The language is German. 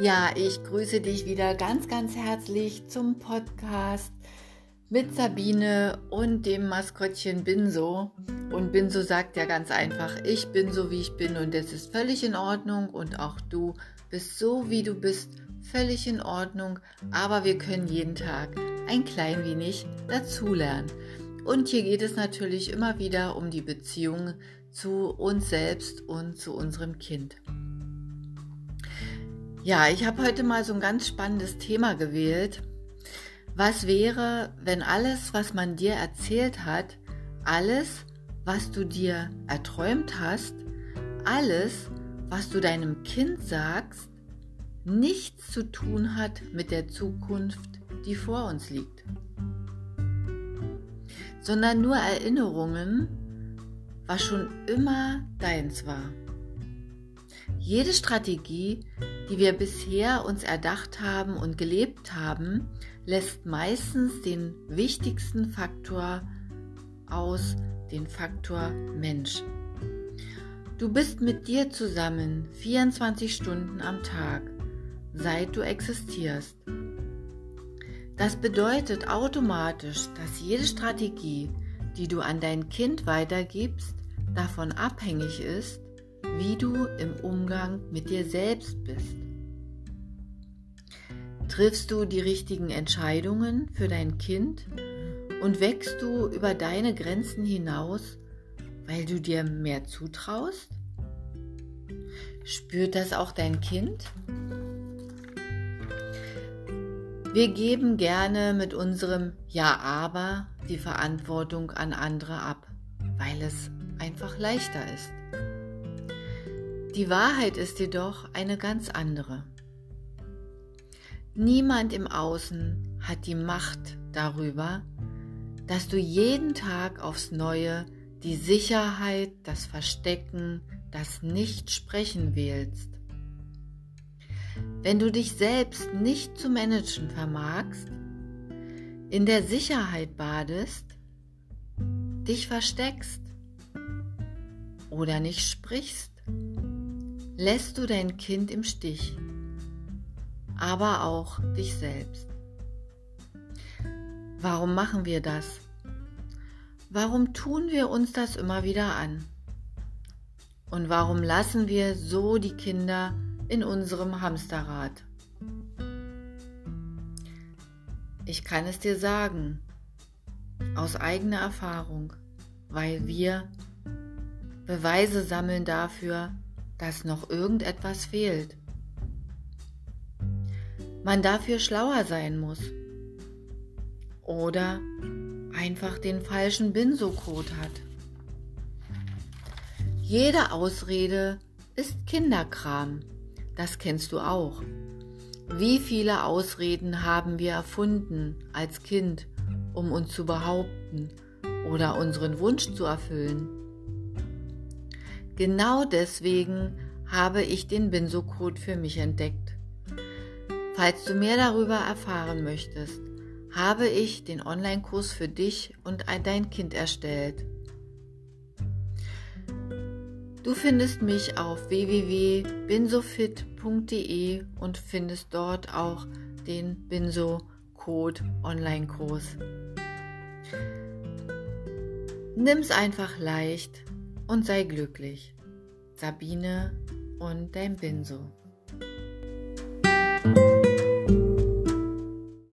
Ja, ich grüße dich wieder ganz, ganz herzlich zum Podcast mit Sabine und dem Maskottchen Binso. Und Binso sagt ja ganz einfach, ich bin so, wie ich bin und das ist völlig in Ordnung und auch du bist so, wie du bist, völlig in Ordnung, aber wir können jeden Tag ein klein wenig dazulernen. Und hier geht es natürlich immer wieder um die Beziehung zu uns selbst und zu unserem Kind. Ja, ich habe heute mal so ein ganz spannendes Thema gewählt. Was wäre, wenn alles, was man dir erzählt hat, alles, was du dir erträumt hast, alles, was du deinem Kind sagst, nichts zu tun hat mit der Zukunft, die vor uns liegt, sondern nur Erinnerungen, was schon immer deins war. Jede Strategie, die wir bisher uns erdacht haben und gelebt haben, lässt meistens den wichtigsten Faktor aus, den Faktor Mensch. Du bist mit dir zusammen 24 Stunden am Tag, seit du existierst. Das bedeutet automatisch, dass jede Strategie, die du an dein Kind weitergibst, davon abhängig ist, wie du im Umgang mit dir selbst bist. Triffst du die richtigen Entscheidungen für dein Kind und wächst du über deine Grenzen hinaus, weil du dir mehr zutraust? Spürt das auch dein Kind? Wir geben gerne mit unserem Ja aber die Verantwortung an andere ab, weil es einfach leichter ist. Die Wahrheit ist jedoch eine ganz andere. Niemand im Außen hat die Macht darüber, dass du jeden Tag aufs Neue die Sicherheit, das Verstecken, das Nicht-Sprechen wählst. Wenn du dich selbst nicht zu managen vermagst, in der Sicherheit badest, dich versteckst oder nicht sprichst, lässt du dein Kind im Stich, aber auch dich selbst. Warum machen wir das? Warum tun wir uns das immer wieder an? Und warum lassen wir so die Kinder in unserem Hamsterrad? Ich kann es dir sagen, aus eigener Erfahrung, weil wir Beweise sammeln dafür, dass noch irgendetwas fehlt. Man dafür schlauer sein muss. Oder einfach den falschen Binso-Code hat. Jede Ausrede ist Kinderkram. Das kennst du auch. Wie viele Ausreden haben wir erfunden als Kind, um uns zu behaupten oder unseren Wunsch zu erfüllen? Genau deswegen habe ich den Binso-Code für mich entdeckt. Falls du mehr darüber erfahren möchtest, habe ich den Online-Kurs für dich und dein Kind erstellt. Du findest mich auf www.binsofit.de und findest dort auch den Binso Code Online-Kurs. Nimm's einfach leicht und sei glücklich. Sabine und dein Binso.